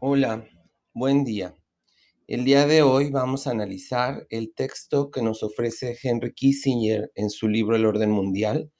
Hola, buen día. El día de hoy vamos a analizar el texto que nos ofrece Henry Kissinger en su libro El orden mundial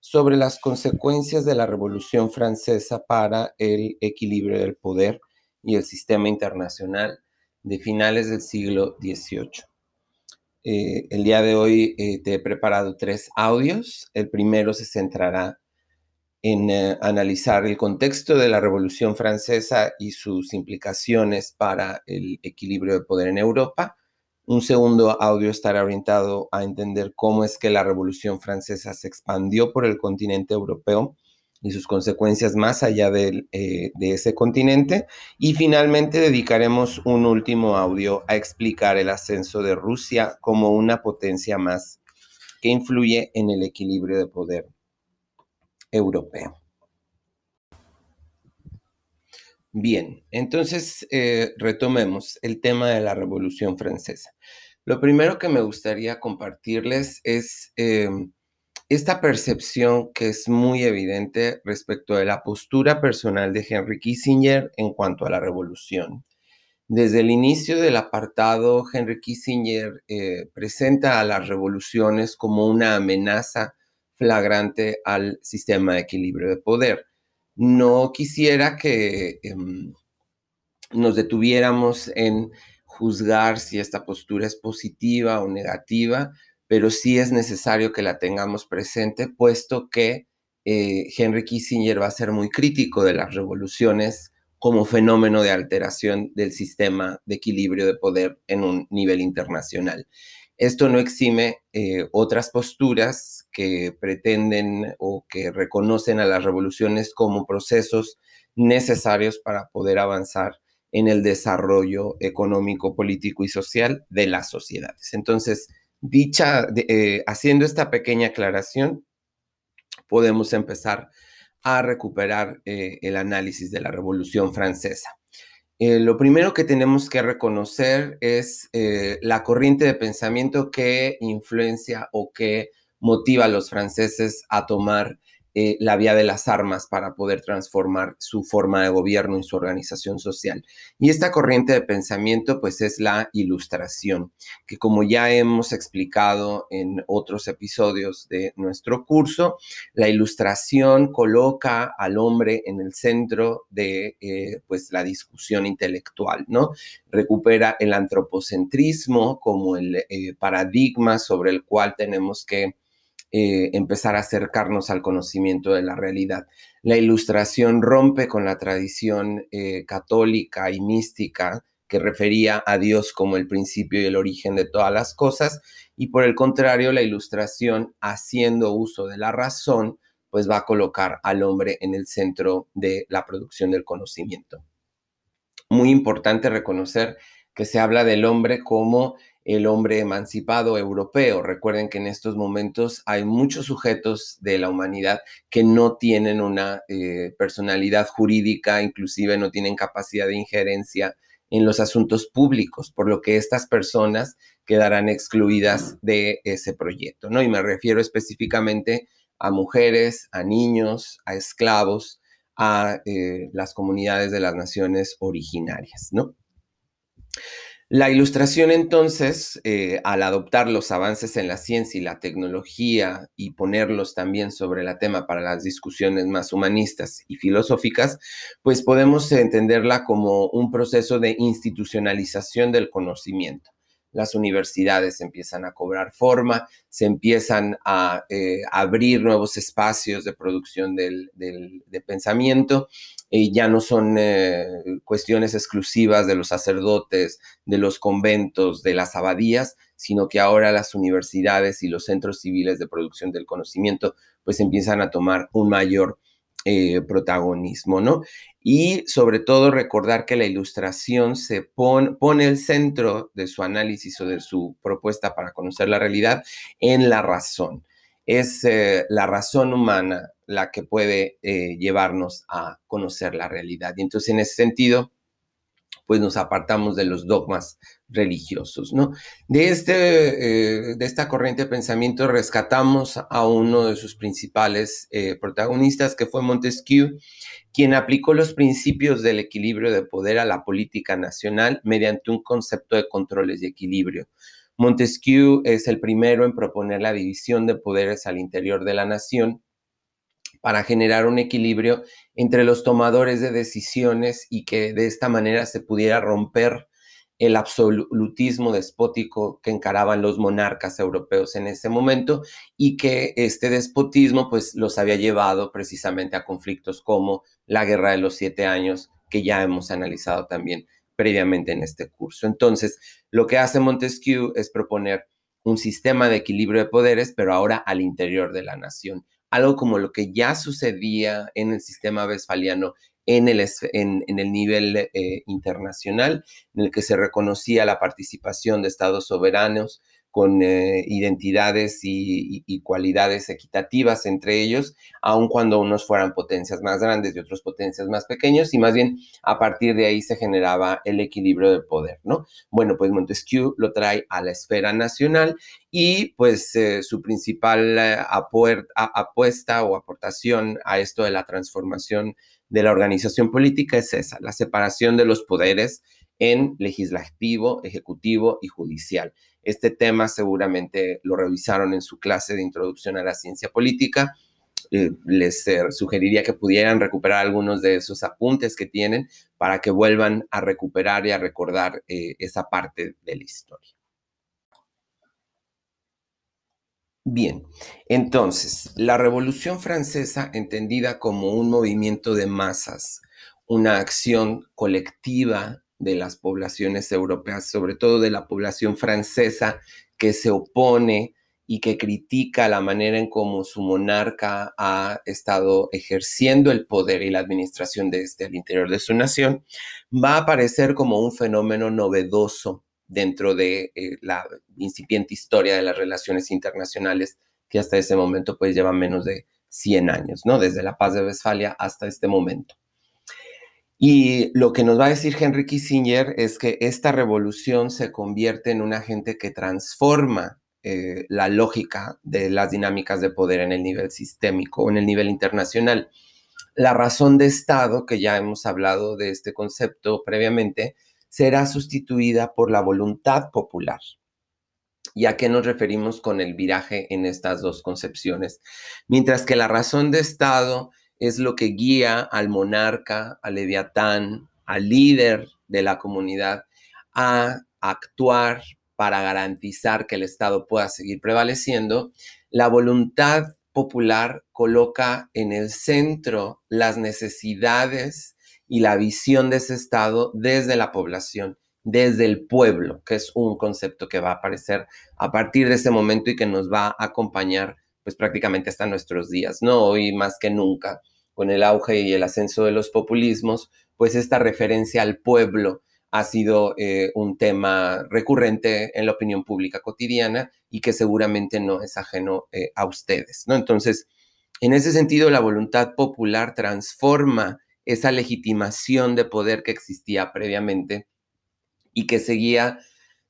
sobre las consecuencias de la Revolución Francesa para el equilibrio del poder y el sistema internacional de finales del siglo XVIII. Eh, el día de hoy eh, te he preparado tres audios. El primero se centrará en eh, analizar el contexto de la Revolución Francesa y sus implicaciones para el equilibrio de poder en Europa. Un segundo audio estará orientado a entender cómo es que la Revolución Francesa se expandió por el continente europeo y sus consecuencias más allá eh, de ese continente. Y finalmente dedicaremos un último audio a explicar el ascenso de Rusia como una potencia más que influye en el equilibrio de poder Bien, entonces eh, retomemos el tema de la Revolución Francesa. Lo primero que me gustaría compartirles es em, esta percepción que es muy evidente respecto de la postura personal de Henry Kissinger en cuanto a la revolución. Desde el inicio del apartado, Henry Kissinger eh, presenta a las revoluciones como una amenaza flagrante al sistema de equilibrio de poder. No quisiera que em, nos detuviéramos en juzgar si esta postura es positiva o negativa, pero sí es necesario que la tengamos presente, puesto que eh, Henry Kissinger va a ser muy crítico de las revoluciones como fenómeno de alteración del sistema de equilibrio de poder en un nivel internacional. Esto no exime eh, otras posturas que pretenden o que reconocen a las revoluciones como procesos necesarios para poder avanzar en el desarrollo económico, político y social de las sociedades. Entonces, dicha, eh, haciendo esta pequeña aclaración, podemos empezar a recuperar eh, el análisis de la Revolución Francesa. Eh, lo primero que tenemos que reconocer es eh, la corriente de pensamiento que influencia o que motiva a los franceses a tomar eh, la vía de las armas para poder transformar su forma de gobierno y su organización social. Y esta corriente de pensamiento pues es la ilustración, que como ya hemos explicado en otros episodios de nuestro curso, la ilustración coloca al hombre en el centro de eh, pues la discusión intelectual, ¿no? Recupera el antropocentrismo como el eh, paradigma sobre el cual tenemos que eh, empezar a acercarnos al conocimiento de la realidad. La ilustración rompe con la tradición eh, católica y mística que refería a Dios como el principio y el origen de todas las cosas, y por el contrario, la ilustración, haciendo uso de la razón, pues va a colocar al hombre en el centro de la producción del conocimiento. Muy importante reconocer que se habla del hombre como el hombre emancipado europeo. Recuerden que en estos momentos hay muchos sujetos de la humanidad que no tienen una eh, personalidad jurídica, inclusive no tienen capacidad de injerencia en los asuntos públicos, por lo que estas personas quedarán excluidas de ese proyecto, ¿no? Y me refiero específicamente a mujeres, a niños, a esclavos, a eh, las comunidades de las naciones originarias, ¿no? La ilustración entonces, eh, al adoptar los avances en la ciencia y la tecnología y ponerlos también sobre la tema para las discusiones más humanistas y filosóficas, pues podemos entenderla como un proceso de institucionalización del conocimiento las universidades empiezan a cobrar forma, se empiezan a eh, abrir nuevos espacios de producción del, de pensamiento, y ya no son eh, cuestiones exclusivas de los sacerdotes, de los conventos, de las abadías, sino que ahora las universidades y los centros civiles de producción del conocimiento pues empiezan a tomar un mayor eh, protagonismo, ¿no? Y sobre todo recordar que la ilustración se pone el centro de su análisis o de su propuesta para conocer la realidad en la razón. Es eh, la razón humana la que puede eh, llevarnos a conocer la realidad. Y entonces, en ese sentido, pues nos apartamos de los dogmas religiosos, ¿no? De, este, eh, de esta corriente de pensamiento rescatamos a uno de sus principales eh, protagonistas, que fue Montesquieu, quien aplicó los principios del equilibrio de poder a la política nacional mediante un concepto de controles y equilibrio. Montesquieu es el primero en proponer la división de poderes al interior de la nación para generar un equilibrio entre los tomadores de decisiones y que de esta manera se pudiera romper el absolutismo despótico que encaraban los monarcas europeos en ese momento y que este despotismo pues los había llevado precisamente a conflictos como la Guerra de los Siete Años que ya hemos analizado también previamente en este curso. Entonces, lo que hace Montesquieu es proponer un sistema de equilibrio de poderes, pero ahora al interior de la nación algo como lo que ya sucedía en el sistema westfaliano en el, en, el nivel eh, internacional, en el que se reconocía la participación de estados soberanos con eh, identidades y, cualidades equitativas entre ellos, aun cuando unos fueran potencias más grandes y otros potencias más pequeños, y más bien a partir de ahí se generaba el equilibrio del poder, ¿no? Bueno, pues Montesquieu lo trae a la esfera nacional y pues eh, su principal eh, apuesta o aportación a esto de la transformación de la organización política es esa, la separación de los poderes en legislativo, ejecutivo y judicial. Este tema seguramente lo revisaron en su clase de introducción a la ciencia política. Eh, les eh, sugeriría que pudieran recuperar algunos de esos apuntes que tienen para que vuelvan a recuperar y a recordar eh, esa parte de la historia. Bien, entonces, la Revolución Francesa, entendida como un movimiento de masas, una acción colectiva de las poblaciones europeas, sobre todo de la población francesa, que se opone y que critica la manera en cómo su monarca ha estado ejerciendo el poder y la administración de este al interior de su nación, va a aparecer como un fenómeno novedoso dentro de eh, la incipiente historia de las relaciones internacionales que hasta ese momento pues lleva menos de 100 años, ¿no? Desde la paz de Westfalia hasta este momento. Y lo que nos va a decir Henry Kissinger es que esta revolución se convierte en un agente que transforma eh, la lógica de las dinámicas de poder en el nivel sistémico o en el nivel internacional. La razón de Estado, que ya hemos hablado de este concepto previamente, será sustituida por la voluntad popular. ¿Y a qué nos referimos con el viraje en estas dos concepciones? Mientras que la razón de Estado es lo que guía al monarca, al leviatán, al líder de la comunidad a actuar para garantizar que el Estado pueda seguir prevaleciendo, la voluntad popular coloca en el centro las necesidades y la visión de ese Estado desde la población, desde el pueblo, que es un concepto que va a aparecer a partir de ese momento y que nos va a acompañar pues prácticamente hasta nuestros días, ¿no? Hoy más que nunca, con el auge y el ascenso de los populismos, pues esta referencia al pueblo ha sido eh, un tema recurrente en la opinión pública cotidiana y que seguramente no es ajeno eh, a ustedes, ¿no? Entonces, en ese sentido, la voluntad popular transforma esa legitimación de poder que existía previamente y que seguía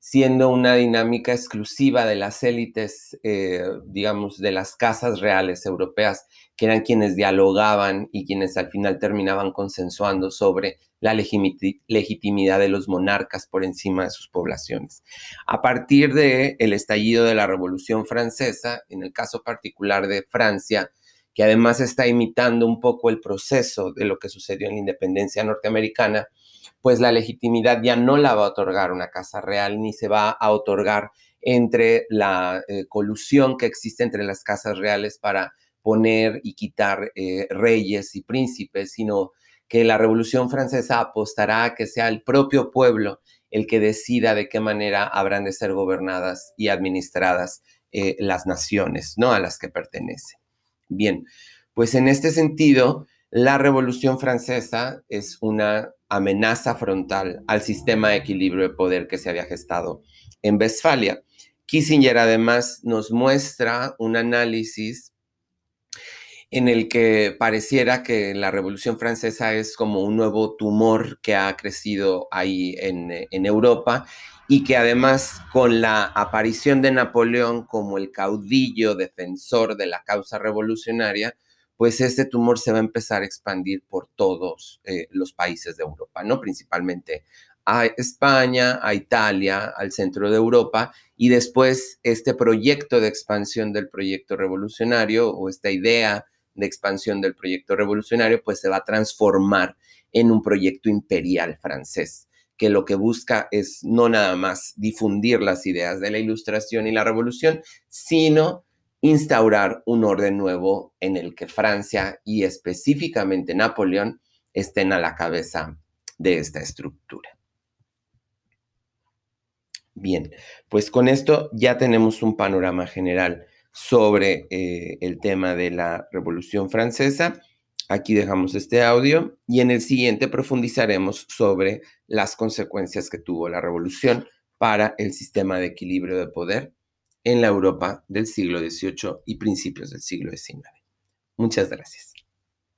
siendo una dinámica exclusiva de las élites, eh, digamos, de las casas reales europeas, que eran quienes dialogaban y quienes al final terminaban consensuando sobre la legitimidad de los monarcas por encima de sus poblaciones. A partir del el estallido de la Revolución Francesa, en el caso particular de Francia, que además está imitando un poco el proceso de lo que sucedió en la independencia norteamericana, pues la legitimidad ya no la va a otorgar una casa real ni se va a otorgar entre la eh, colusión que existe entre las casas reales para poner y quitar eh, reyes y príncipes, sino que la Revolución Francesa apostará a que sea el propio pueblo el que decida de qué manera habrán de ser gobernadas y administradas eh, las naciones, ¿no? A las que pertenece. Bien, pues en este sentido, la Revolución Francesa es una amenaza frontal al sistema de equilibrio de poder que se había gestado en Westfalia. Kissinger además nos muestra un análisis en el que pareciera que la Revolución Francesa es como un nuevo tumor que ha crecido ahí en, en Europa y que además con la aparición de Napoleón como el caudillo defensor de la causa revolucionaria, pues este tumor se va a empezar a expandir por todos eh, los países de Europa, ¿no? Principalmente a España, a Italia, al centro de Europa, y después este proyecto de expansión del proyecto revolucionario o esta idea de expansión del proyecto revolucionario, pues se va a transformar en un proyecto imperial francés que lo que busca es no nada más difundir las ideas de la ilustración y la revolución, sino instaurar un orden nuevo en el que Francia y específicamente Napoleón estén a la cabeza de esta estructura. Bien, pues con esto ya tenemos un panorama general sobre eh, el tema de la Revolución Francesa Aquí dejamos este audio y en el siguiente profundizaremos sobre las consecuencias que tuvo la revolución para el sistema de equilibrio de poder en la Europa del siglo XVIII y principios del siglo XIX. Muchas gracias.